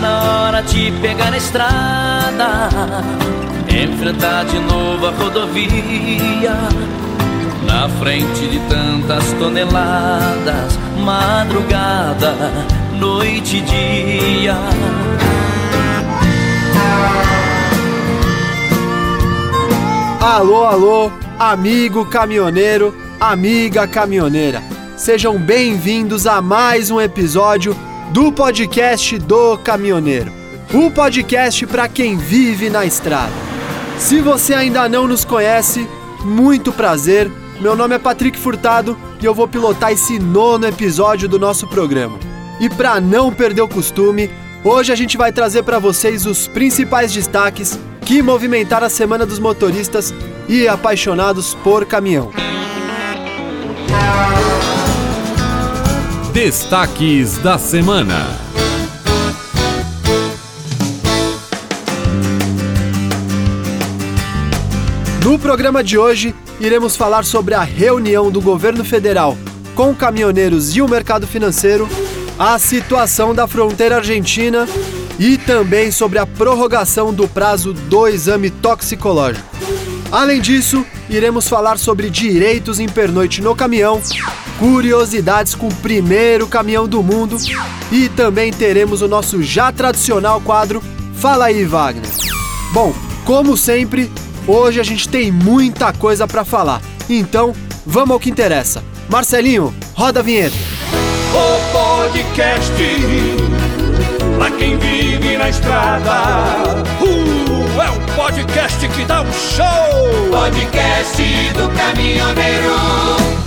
Na hora de pegar a estrada, enfrentar de novo a rodovia. Na frente de tantas toneladas, madrugada, noite e dia. Alô, alô, amigo caminhoneiro, amiga caminhoneira. Sejam bem-vindos a mais um episódio do podcast do caminhoneiro. O podcast para quem vive na estrada. Se você ainda não nos conhece, muito prazer. Meu nome é Patrick Furtado e eu vou pilotar esse nono episódio do nosso programa. E para não perder o costume, hoje a gente vai trazer para vocês os principais destaques que movimentaram a Semana dos Motoristas e apaixonados por caminhão. Destaques da semana. No programa de hoje, iremos falar sobre a reunião do governo federal com caminhoneiros e o mercado financeiro, a situação da fronteira argentina e também sobre a prorrogação do prazo do exame toxicológico. Além disso, iremos falar sobre direitos em pernoite no caminhão, curiosidades com o primeiro caminhão do mundo e também teremos o nosso já tradicional quadro Fala aí, Wagner. Bom, como sempre, hoje a gente tem muita coisa para falar. Então, vamos ao que interessa. Marcelinho, roda a vinheta. O podcast pra quem vive na estrada. Uh, é um podcast que dá um show. Podcast do caminhoneiro.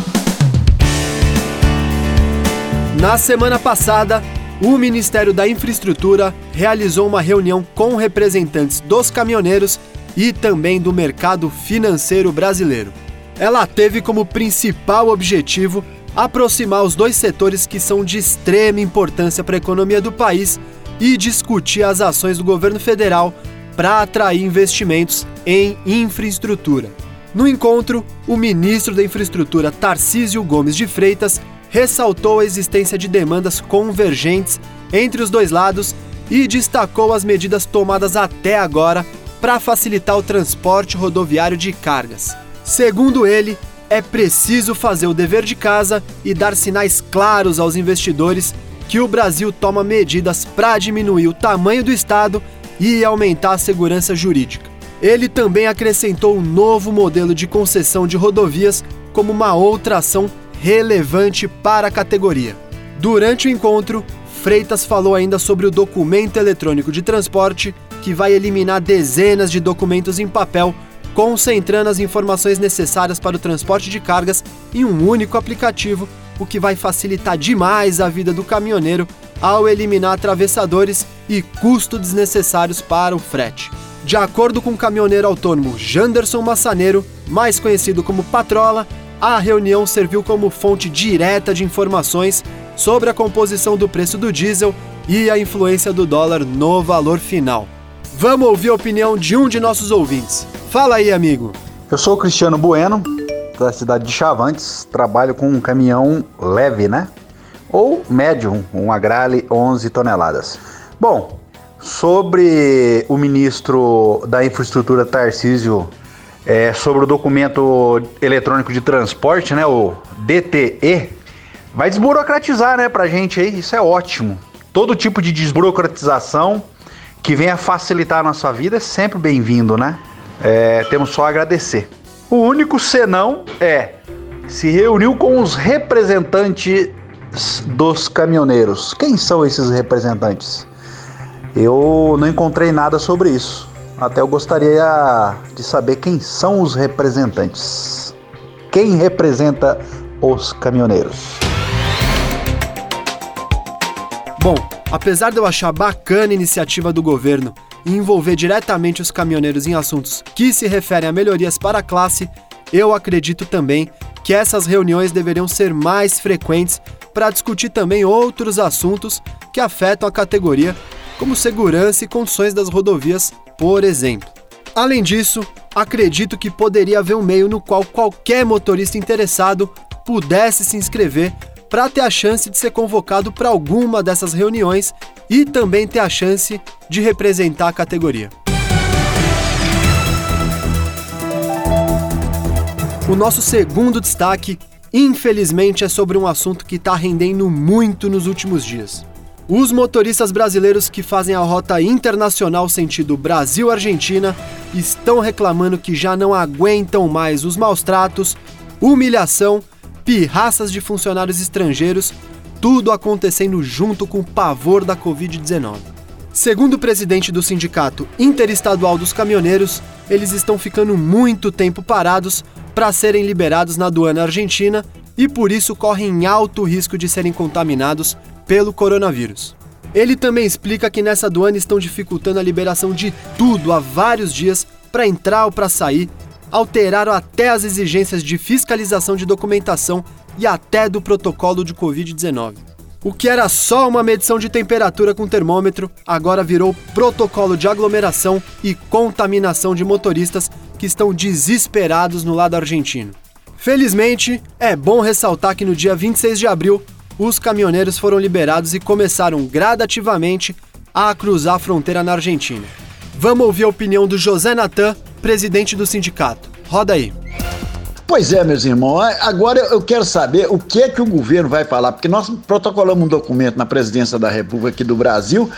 Na semana passada, o Ministério da Infraestrutura realizou uma reunião com representantes dos caminhoneiros e também do mercado financeiro brasileiro. Ela teve como principal objetivo aproximar os dois setores que são de extrema importância para a economia do país e discutir as ações do governo federal para atrair investimentos em infraestrutura. No encontro, o ministro da Infraestrutura, Tarcísio Gomes de Freitas, ressaltou a existência de demandas convergentes entre os dois lados e destacou as medidas tomadas até agora para facilitar o transporte rodoviário de cargas. Segundo ele, é preciso fazer o dever de casa e dar sinais claros aos investidores que o Brasil toma medidas para diminuir o tamanho do Estado e aumentar a segurança jurídica. Ele também acrescentou um novo modelo de concessão de rodovias como uma outra ação relevante para a categoria. Durante o encontro, Freitas falou ainda sobre o documento eletrônico de transporte, que vai eliminar dezenas de documentos em papel, concentrando as informações necessárias para o transporte de cargas em um único aplicativo, o que vai facilitar demais a vida do caminhoneiro ao eliminar atravessadores e custos desnecessários para o frete. De acordo com o caminhoneiro autônomo Janderson Massaneiro, mais conhecido como Patrola, a reunião serviu como fonte direta de informações sobre a composição do preço do diesel e a influência do dólar no valor final. Vamos ouvir a opinião de um de nossos ouvintes. Fala aí, amigo. Eu sou o Cristiano Bueno, da cidade de Chavantes, trabalho com um caminhão leve, né? Ou médio, um Agrale 11 toneladas. Bom, sobre o ministro da Infraestrutura Tarcísio é, sobre o documento eletrônico de transporte, né, o DTE, vai desburocratizar, né, pra gente aí, isso é ótimo. Todo tipo de desburocratização que venha facilitar a nossa vida é sempre bem-vindo, né? É, temos só a agradecer. O único senão é se reuniu com os representantes dos caminhoneiros. Quem são esses representantes? Eu não encontrei nada sobre isso. Até eu gostaria de saber quem são os representantes. Quem representa os caminhoneiros? Bom, apesar de eu achar bacana a iniciativa do governo e envolver diretamente os caminhoneiros em assuntos que se referem a melhorias para a classe, eu acredito também que essas reuniões deveriam ser mais frequentes para discutir também outros assuntos que afetam a categoria, como segurança e condições das rodovias, por exemplo. Além disso, acredito que poderia haver um meio no qual qualquer motorista interessado pudesse se inscrever para ter a chance de ser convocado para alguma dessas reuniões e também ter a chance de representar a categoria. O nosso segundo destaque, infelizmente, é sobre um assunto que está rendendo muito nos últimos dias. Os motoristas brasileiros que fazem a rota internacional sentido Brasil-Argentina estão reclamando que já não aguentam mais os maus tratos, humilhação, pirraças de funcionários estrangeiros, tudo acontecendo junto com o pavor da Covid-19. Segundo o presidente do Sindicato Interestadual dos Caminhoneiros, eles estão ficando muito tempo parados para serem liberados na aduana argentina e por isso correm alto risco de serem contaminados pelo coronavírus. Ele também explica que nessa aduana estão dificultando a liberação de tudo há vários dias para entrar ou para sair, alteraram até as exigências de fiscalização de documentação e até do protocolo de Covid-19. O que era só uma medição de temperatura com termômetro, agora virou protocolo de aglomeração e contaminação de motoristas que estão desesperados no lado argentino. Felizmente, é bom ressaltar que no dia 26 de abril, os caminhoneiros foram liberados e começaram gradativamente a cruzar a fronteira na Argentina. Vamos ouvir a opinião do José Natan, presidente do sindicato. Roda aí. Pois é, meus irmãos. Agora eu quero saber o que é que o governo vai falar, porque nós protocolamos um documento na presidência da República aqui do Brasil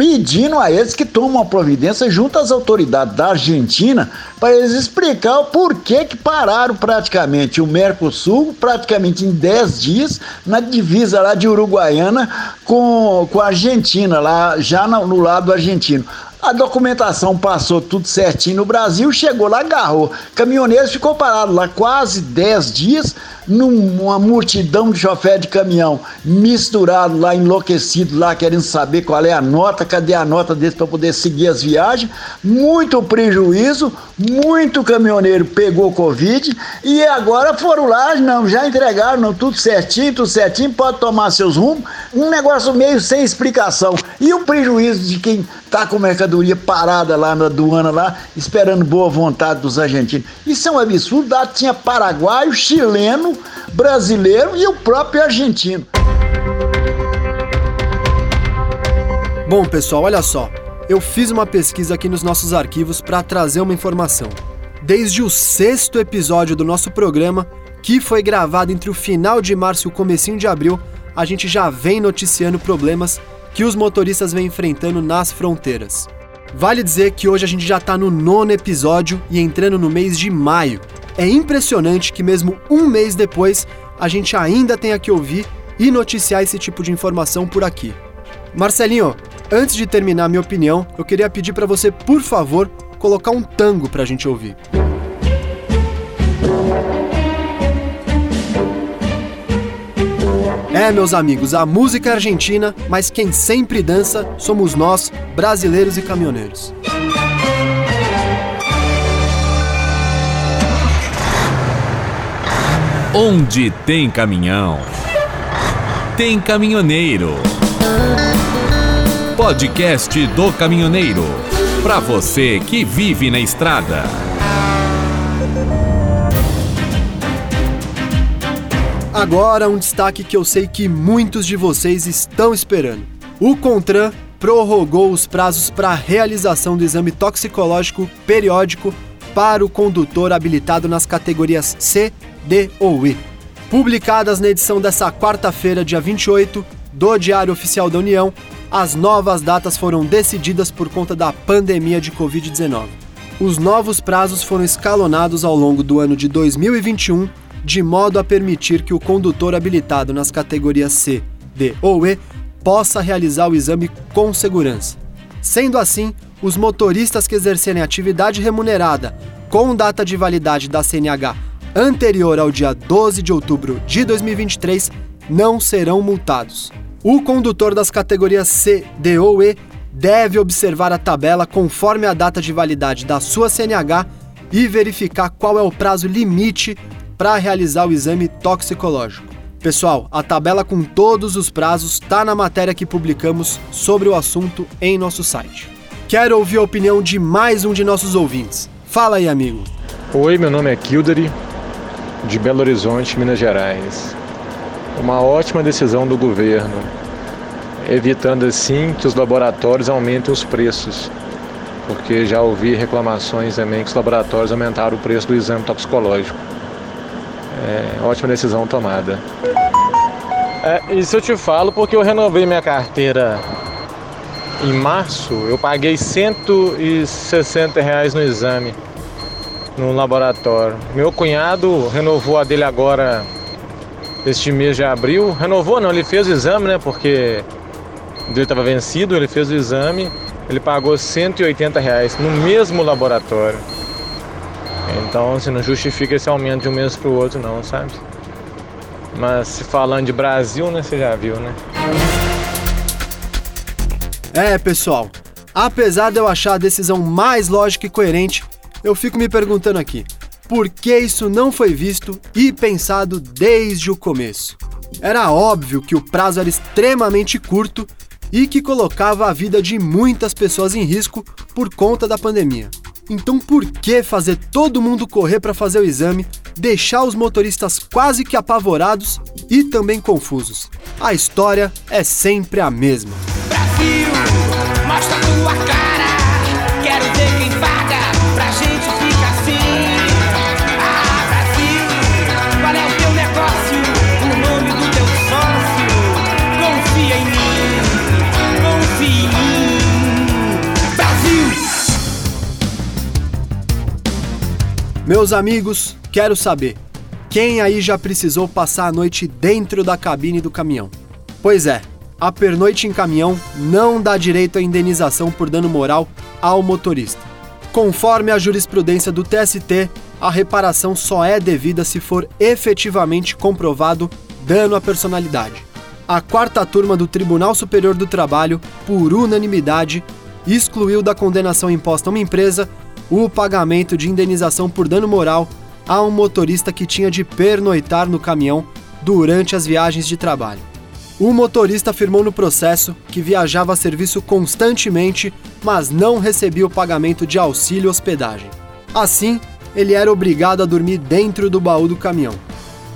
pedindo a eles que tomem uma providência junto às autoridades da Argentina para eles explicar o porquê que pararam praticamente o Mercosul, praticamente em 10 dias, na divisa lá de Uruguaiana com, com a Argentina, lá já no, no lado argentino. A documentação passou tudo certinho no Brasil, chegou lá, agarrou. Caminhoneiros ficou parado lá quase 10 dias, numa multidão de chofer de caminhão, misturado lá, enlouquecido lá, querendo saber qual é a nota, cadê a nota deles para poder seguir as viagens. Muito prejuízo, muito caminhoneiro pegou Covid e agora foram lá, não, já entregaram, não, tudo certinho, tudo certinho, pode tomar seus rumos. Um negócio meio sem explicação. E o prejuízo de quem tá com mercadoria parada lá na aduana lá, esperando boa vontade dos argentinos. Isso é um absurdo, lá tinha paraguaio, chileno, brasileiro e o próprio argentino. Bom, pessoal, olha só. Eu fiz uma pesquisa aqui nos nossos arquivos para trazer uma informação. Desde o sexto episódio do nosso programa, que foi gravado entre o final de março e o comecinho de abril, a gente já vem noticiando problemas que os motoristas vêm enfrentando nas fronteiras. Vale dizer que hoje a gente já está no nono episódio e entrando no mês de maio. É impressionante que, mesmo um mês depois, a gente ainda tenha que ouvir e noticiar esse tipo de informação por aqui. Marcelinho, antes de terminar minha opinião, eu queria pedir para você, por favor, colocar um tango para a gente ouvir. É, meus amigos, a música é argentina, mas quem sempre dança somos nós, brasileiros e caminhoneiros. Onde tem caminhão, tem caminhoneiro. Podcast do Caminhoneiro. Para você que vive na estrada. Agora um destaque que eu sei que muitos de vocês estão esperando. O Contran prorrogou os prazos para a realização do exame toxicológico periódico para o condutor habilitado nas categorias C, D ou E. Publicadas na edição dessa quarta-feira, dia 28, do Diário Oficial da União, as novas datas foram decididas por conta da pandemia de Covid-19. Os novos prazos foram escalonados ao longo do ano de 2021 de modo a permitir que o condutor habilitado nas categorias C, D ou E possa realizar o exame com segurança. Sendo assim, os motoristas que exercerem atividade remunerada com data de validade da CNH anterior ao dia 12 de outubro de 2023 não serão multados. O condutor das categorias C, D ou E deve observar a tabela conforme a data de validade da sua CNH e verificar qual é o prazo limite para realizar o exame toxicológico. Pessoal, a tabela com todos os prazos está na matéria que publicamos sobre o assunto em nosso site. Quero ouvir a opinião de mais um de nossos ouvintes. Fala aí, amigo. Oi, meu nome é Kildare, de Belo Horizonte, Minas Gerais. uma ótima decisão do governo, evitando assim que os laboratórios aumentem os preços, porque já ouvi reclamações também que os laboratórios aumentaram o preço do exame toxicológico. É, ótima decisão tomada. É, isso eu te falo porque eu renovei minha carteira em março, eu paguei 160 reais no exame no laboratório. Meu cunhado renovou a dele agora este mês de abril. Renovou não, ele fez o exame, né? Porque dele estava vencido, ele fez o exame, ele pagou 180 reais no mesmo laboratório. Então, você não justifica esse aumento de um mês para o outro, não, sabe? Mas se falando de Brasil, né, você já viu, né? É, pessoal, apesar de eu achar a decisão mais lógica e coerente, eu fico me perguntando aqui, por que isso não foi visto e pensado desde o começo? Era óbvio que o prazo era extremamente curto e que colocava a vida de muitas pessoas em risco por conta da pandemia. Então por que fazer todo mundo correr para fazer o exame, deixar os motoristas quase que apavorados e também confusos? A história é sempre a mesma. Brasil, mostra tua cara. Meus amigos, quero saber: quem aí já precisou passar a noite dentro da cabine do caminhão? Pois é, a pernoite em caminhão não dá direito à indenização por dano moral ao motorista. Conforme a jurisprudência do TST, a reparação só é devida se for efetivamente comprovado dano à personalidade. A quarta turma do Tribunal Superior do Trabalho, por unanimidade, excluiu da condenação imposta a uma empresa o pagamento de indenização por dano moral a um motorista que tinha de pernoitar no caminhão durante as viagens de trabalho. O motorista afirmou no processo que viajava a serviço constantemente, mas não recebia o pagamento de auxílio hospedagem. Assim, ele era obrigado a dormir dentro do baú do caminhão.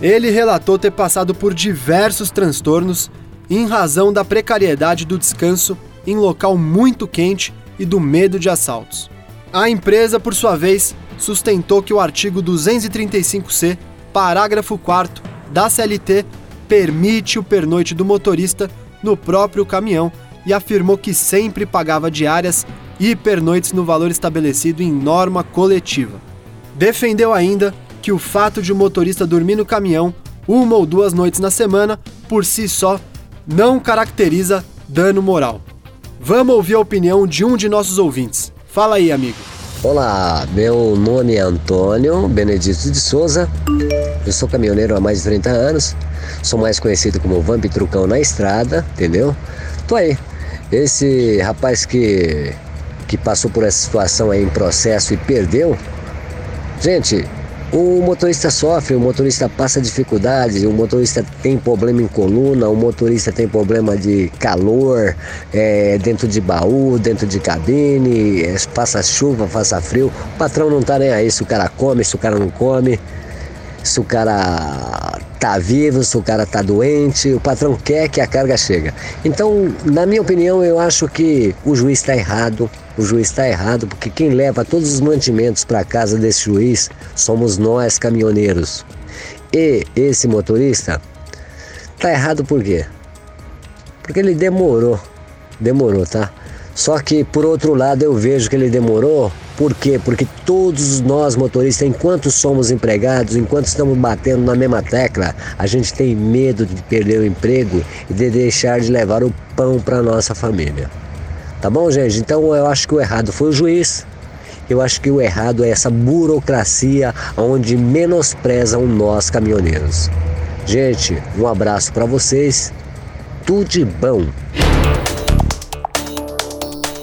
Ele relatou ter passado por diversos transtornos em razão da precariedade do descanso em local muito quente e do medo de assaltos. A empresa, por sua vez, sustentou que o artigo 235C, parágrafo 4 da CLT permite o pernoite do motorista no próprio caminhão e afirmou que sempre pagava diárias e pernoites no valor estabelecido em norma coletiva. Defendeu ainda que o fato de o motorista dormir no caminhão uma ou duas noites na semana, por si só, não caracteriza dano moral. Vamos ouvir a opinião de um de nossos ouvintes. Fala aí, amigo. Olá, meu nome é Antônio Benedito de Souza. Eu sou caminhoneiro há mais de 30 anos. Sou mais conhecido como Vamp Trucão na estrada, entendeu? Tô aí. Esse rapaz que que passou por essa situação aí em processo e perdeu. Gente, o motorista sofre, o motorista passa dificuldades, o motorista tem problema em coluna, o motorista tem problema de calor, é, dentro de baú, dentro de cabine, é, passa chuva, passa frio. O patrão não tá nem aí se o cara come, se o cara não come, se o cara tá vivo, se o cara tá doente, o patrão quer que a carga chega. Então, na minha opinião, eu acho que o juiz está errado. O juiz está errado porque quem leva todos os mantimentos para casa desse juiz somos nós caminhoneiros. E esse motorista tá errado por quê? Porque ele demorou. Demorou, tá? Só que por outro lado eu vejo que ele demorou por quê? Porque todos nós motoristas, enquanto somos empregados, enquanto estamos batendo na mesma tecla, a gente tem medo de perder o emprego e de deixar de levar o pão para nossa família. Tá bom, gente? Então eu acho que o errado foi o juiz. Eu acho que o errado é essa burocracia onde menosprezam nós caminhoneiros. Gente, um abraço para vocês. Tudo de bom.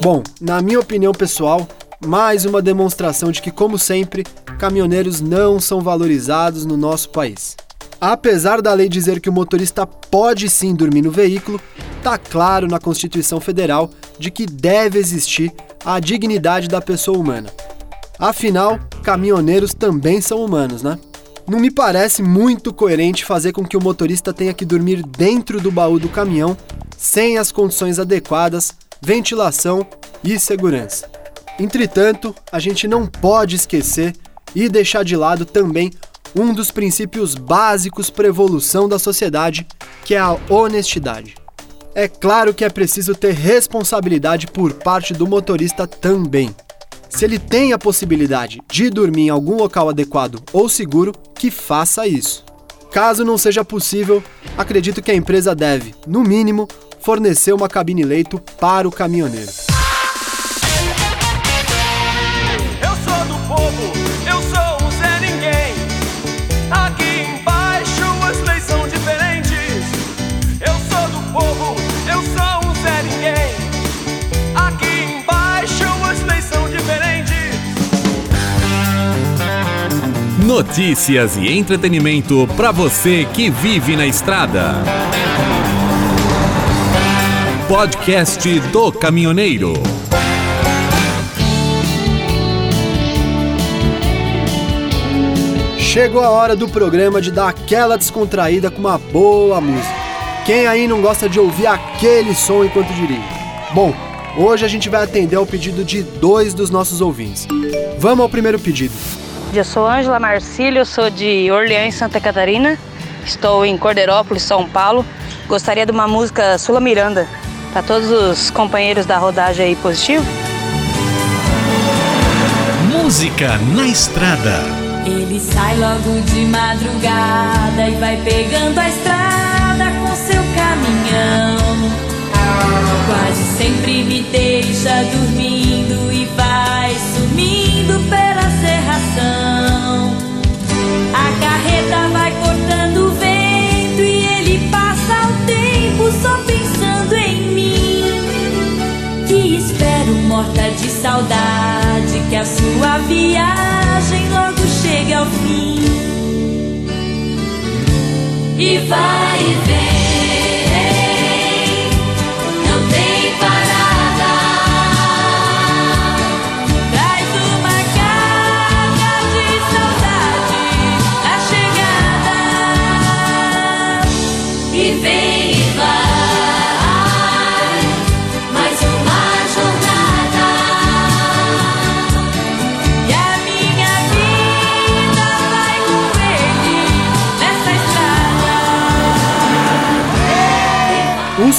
Bom, na minha opinião pessoal, mais uma demonstração de que, como sempre, caminhoneiros não são valorizados no nosso país. Apesar da lei dizer que o motorista pode sim dormir no veículo, está claro na Constituição Federal de que deve existir a dignidade da pessoa humana. Afinal, caminhoneiros também são humanos, né? Não me parece muito coerente fazer com que o motorista tenha que dormir dentro do baú do caminhão sem as condições adequadas, ventilação e segurança. Entretanto, a gente não pode esquecer e deixar de lado também um dos princípios básicos para a evolução da sociedade, que é a honestidade. É claro que é preciso ter responsabilidade por parte do motorista também. Se ele tem a possibilidade de dormir em algum local adequado ou seguro, que faça isso. Caso não seja possível, acredito que a empresa deve, no mínimo, fornecer uma cabine leito para o caminhoneiro. Notícias e entretenimento para você que vive na estrada. Podcast do Caminhoneiro. Chegou a hora do programa de dar aquela descontraída com uma boa música. Quem aí não gosta de ouvir aquele som enquanto dirige? Bom, hoje a gente vai atender ao pedido de dois dos nossos ouvintes. Vamos ao primeiro pedido. Eu sou Ângela Marcílio, sou de Orleans, Santa Catarina. Estou em Cordeirópolis, São Paulo. Gostaria de uma música Sula Miranda para todos os companheiros da rodagem aí positivo. Música na estrada. Ele sai logo de madrugada e vai pegando a estrada com seu caminhão. Quase sempre me deixa dormindo de saudade que a sua viagem logo chegue ao fim. E vai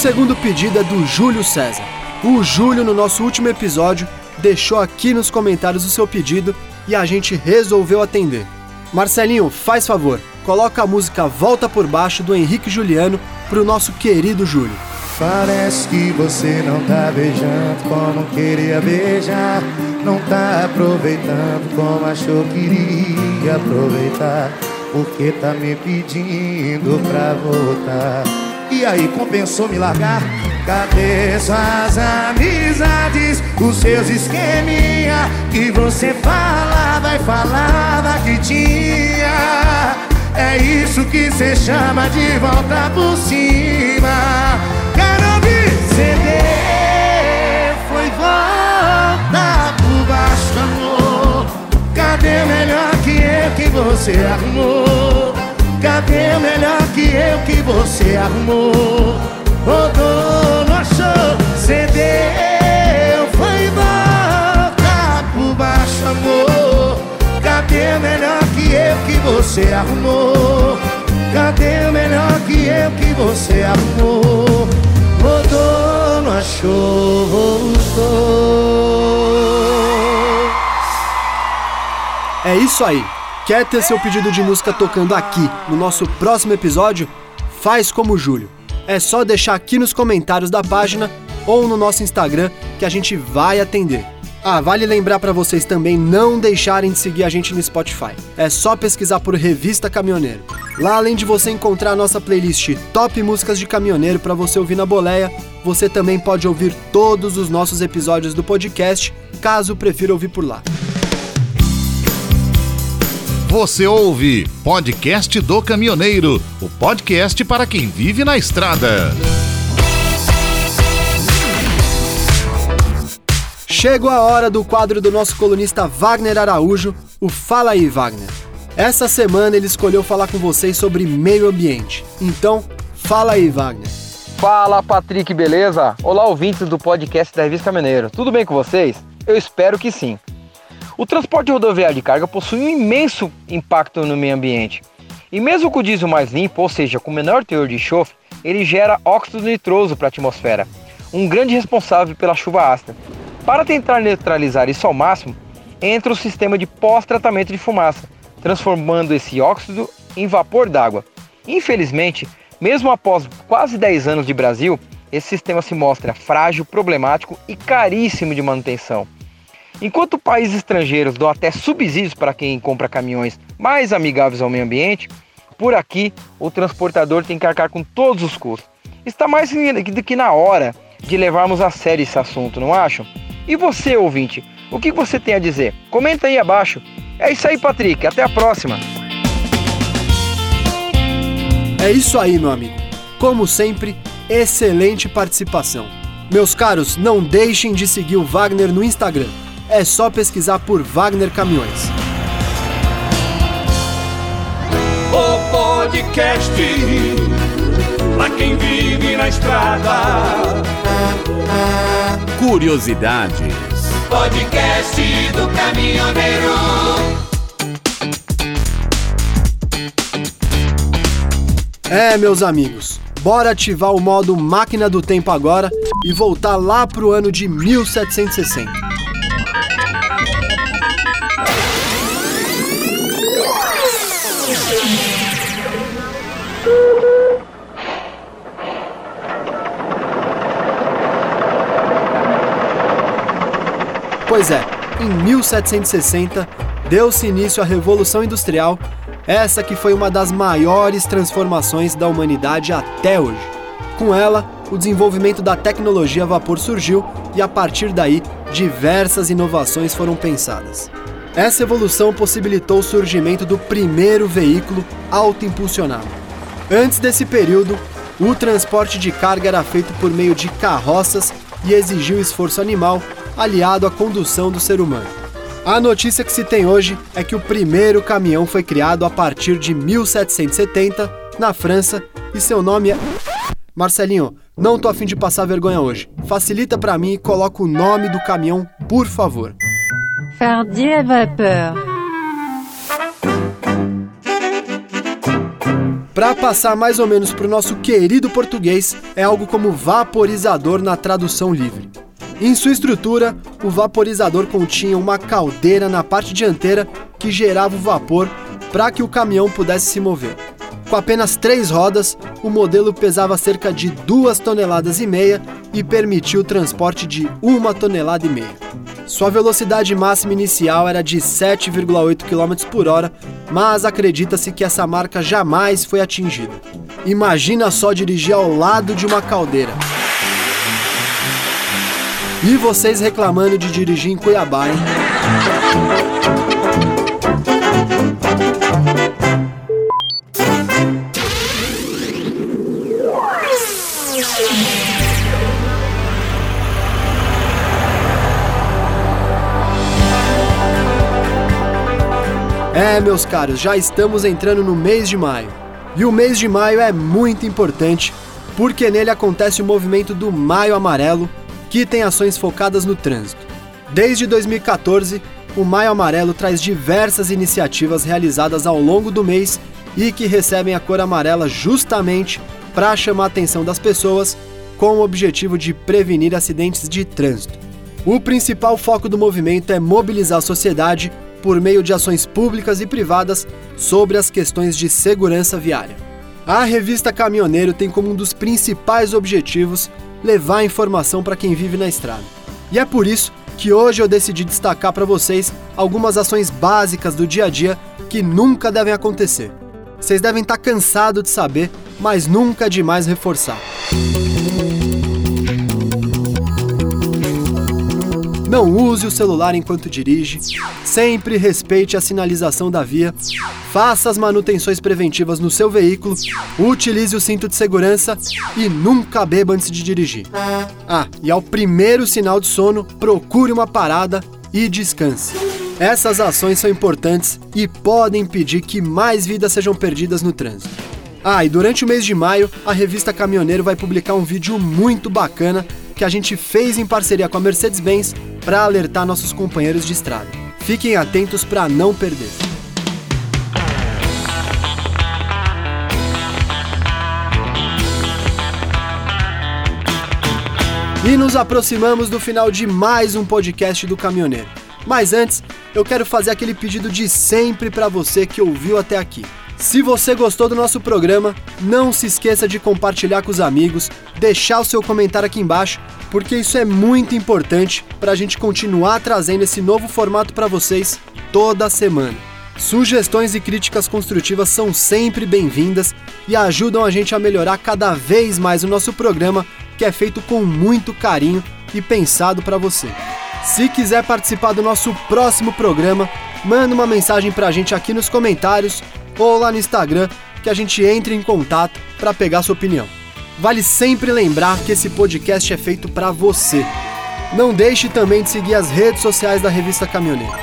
segundo pedido é do Júlio César. O Júlio, no nosso último episódio, deixou aqui nos comentários o seu pedido e a gente resolveu atender. Marcelinho, faz favor, coloca a música Volta por Baixo do Henrique Juliano pro nosso querido Júlio. Parece que você não tá beijando como queria beijar. Não tá aproveitando como achou que iria aproveitar. Porque tá me pedindo pra voltar. E aí, compensou me largar? Cadê suas amizades? Os seus esqueminha que você falava e falava que tinha. É isso que cê chama de volta por cima. Quero ouvir CD. Foi volta por baixo, amor. Cadê melhor que eu que você arrumou? Cadê o melhor que eu que você arrumou? Rodou, não achou CD. Foi volta por baixo, amor. Cadê o melhor que eu que você arrumou? Cadê o melhor que eu que você arrumou? Rodou, não achou. É isso aí. Quer ter seu pedido de música tocando aqui no nosso próximo episódio? Faz como o Júlio. É só deixar aqui nos comentários da página ou no nosso Instagram que a gente vai atender. Ah, vale lembrar para vocês também não deixarem de seguir a gente no Spotify. É só pesquisar por Revista Caminhoneiro. Lá, além de você encontrar a nossa playlist Top Músicas de Caminhoneiro para você ouvir na boleia, você também pode ouvir todos os nossos episódios do podcast, caso prefira ouvir por lá. Você ouve Podcast do Caminhoneiro, o podcast para quem vive na estrada. Chegou a hora do quadro do nosso colunista Wagner Araújo, o Fala aí, Wagner. Essa semana ele escolheu falar com vocês sobre meio ambiente. Então, fala aí, Wagner. Fala, Patrick, beleza? Olá, ouvintes do podcast da Revista Caminhoneiro. Tudo bem com vocês? Eu espero que sim. O transporte rodoviário de carga possui um imenso impacto no meio ambiente. E mesmo com o diesel mais limpo, ou seja, com menor teor de enxofre, ele gera óxido nitroso para a atmosfera, um grande responsável pela chuva ácida. Para tentar neutralizar isso ao máximo, entra o sistema de pós-tratamento de fumaça, transformando esse óxido em vapor d'água. Infelizmente, mesmo após quase 10 anos de Brasil, esse sistema se mostra frágil, problemático e caríssimo de manutenção. Enquanto países estrangeiros dão até subsídios para quem compra caminhões mais amigáveis ao meio ambiente, por aqui o transportador tem que arcar com todos os custos. Está mais do que na hora de levarmos a sério esse assunto, não acham? E você, ouvinte, o que você tem a dizer? Comenta aí abaixo. É isso aí, Patrick. Até a próxima. É isso aí, meu amigo. Como sempre, excelente participação. Meus caros, não deixem de seguir o Wagner no Instagram. É só pesquisar por Wagner Caminhões. O podcast pra quem vive na estrada. Curiosidades. Podcast do caminhoneiro. É, meus amigos, bora ativar o modo máquina do tempo agora e voltar lá pro ano de 1760. Pois é, em 1760 deu-se início à Revolução Industrial, essa que foi uma das maiores transformações da humanidade até hoje. Com ela, o desenvolvimento da tecnologia a vapor surgiu e a partir daí diversas inovações foram pensadas. Essa evolução possibilitou o surgimento do primeiro veículo autoimpulsionado. Antes desse período, o transporte de carga era feito por meio de carroças e exigiu esforço animal aliado à condução do ser humano. A notícia que se tem hoje é que o primeiro caminhão foi criado a partir de 1770 na França e seu nome é. Marcelinho, não tô afim de passar vergonha hoje. Facilita para mim e coloca o nome do caminhão, por favor. Fardier Vapeur. Para passar mais ou menos para o nosso querido português, é algo como vaporizador na tradução livre. Em sua estrutura, o vaporizador continha uma caldeira na parte dianteira que gerava o vapor para que o caminhão pudesse se mover. Com apenas três rodas, o modelo pesava cerca de duas toneladas e meia e permitia o transporte de uma tonelada e meia. Sua velocidade máxima inicial era de 7,8 km por hora, mas acredita-se que essa marca jamais foi atingida. Imagina só dirigir ao lado de uma caldeira. E vocês reclamando de dirigir em Cuiabá, hein? É, meus caros, já estamos entrando no mês de maio. E o mês de maio é muito importante porque nele acontece o movimento do Maio Amarelo, que tem ações focadas no trânsito. Desde 2014, o Maio Amarelo traz diversas iniciativas realizadas ao longo do mês e que recebem a cor amarela justamente para chamar a atenção das pessoas com o objetivo de prevenir acidentes de trânsito. O principal foco do movimento é mobilizar a sociedade por meio de ações públicas e privadas sobre as questões de segurança viária. A revista Caminhoneiro tem como um dos principais objetivos levar informação para quem vive na estrada. E é por isso que hoje eu decidi destacar para vocês algumas ações básicas do dia a dia que nunca devem acontecer. Vocês devem estar tá cansados de saber, mas nunca é demais reforçar. Não use o celular enquanto dirige. Sempre respeite a sinalização da via. Faça as manutenções preventivas no seu veículo. Utilize o cinto de segurança e nunca beba antes de dirigir. Ah, e ao primeiro sinal de sono, procure uma parada e descanse. Essas ações são importantes e podem impedir que mais vidas sejam perdidas no trânsito. Ah, e durante o mês de maio, a revista Caminhoneiro vai publicar um vídeo muito bacana que a gente fez em parceria com a Mercedes-Benz para alertar nossos companheiros de estrada. Fiquem atentos para não perder. E nos aproximamos do final de mais um podcast do Caminhoneiro. Mas antes, eu quero fazer aquele pedido de sempre para você que ouviu até aqui. Se você gostou do nosso programa, não se esqueça de compartilhar com os amigos, deixar o seu comentário aqui embaixo, porque isso é muito importante para a gente continuar trazendo esse novo formato para vocês toda semana. Sugestões e críticas construtivas são sempre bem-vindas e ajudam a gente a melhorar cada vez mais o nosso programa que é feito com muito carinho e pensado para você. Se quiser participar do nosso próximo programa, manda uma mensagem para a gente aqui nos comentários ou lá no Instagram que a gente entre em contato para pegar sua opinião. Vale sempre lembrar que esse podcast é feito para você. Não deixe também de seguir as redes sociais da Revista Caminhoneiro.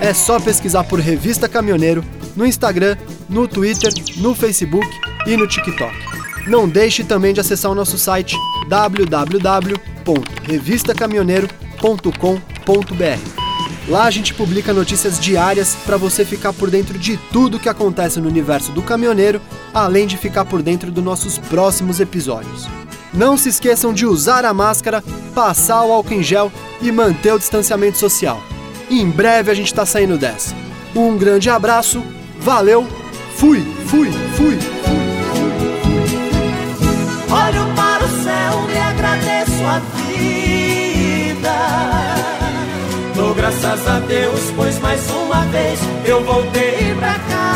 É só pesquisar por Revista Caminhoneiro no Instagram, no Twitter, no Facebook e no TikTok. Não deixe também de acessar o nosso site www.revistacaminhoneiro.com.br. Lá a gente publica notícias diárias para você ficar por dentro de tudo que acontece no universo do caminhoneiro, além de ficar por dentro dos nossos próximos episódios. Não se esqueçam de usar a máscara, passar o álcool em gel e manter o distanciamento social. Em breve a gente está saindo dessa. Um grande abraço, valeu, fui, fui, fui. Olho para o céu e agradeço a vida. Dou graças a Deus, pois mais uma vez eu voltei pra casa.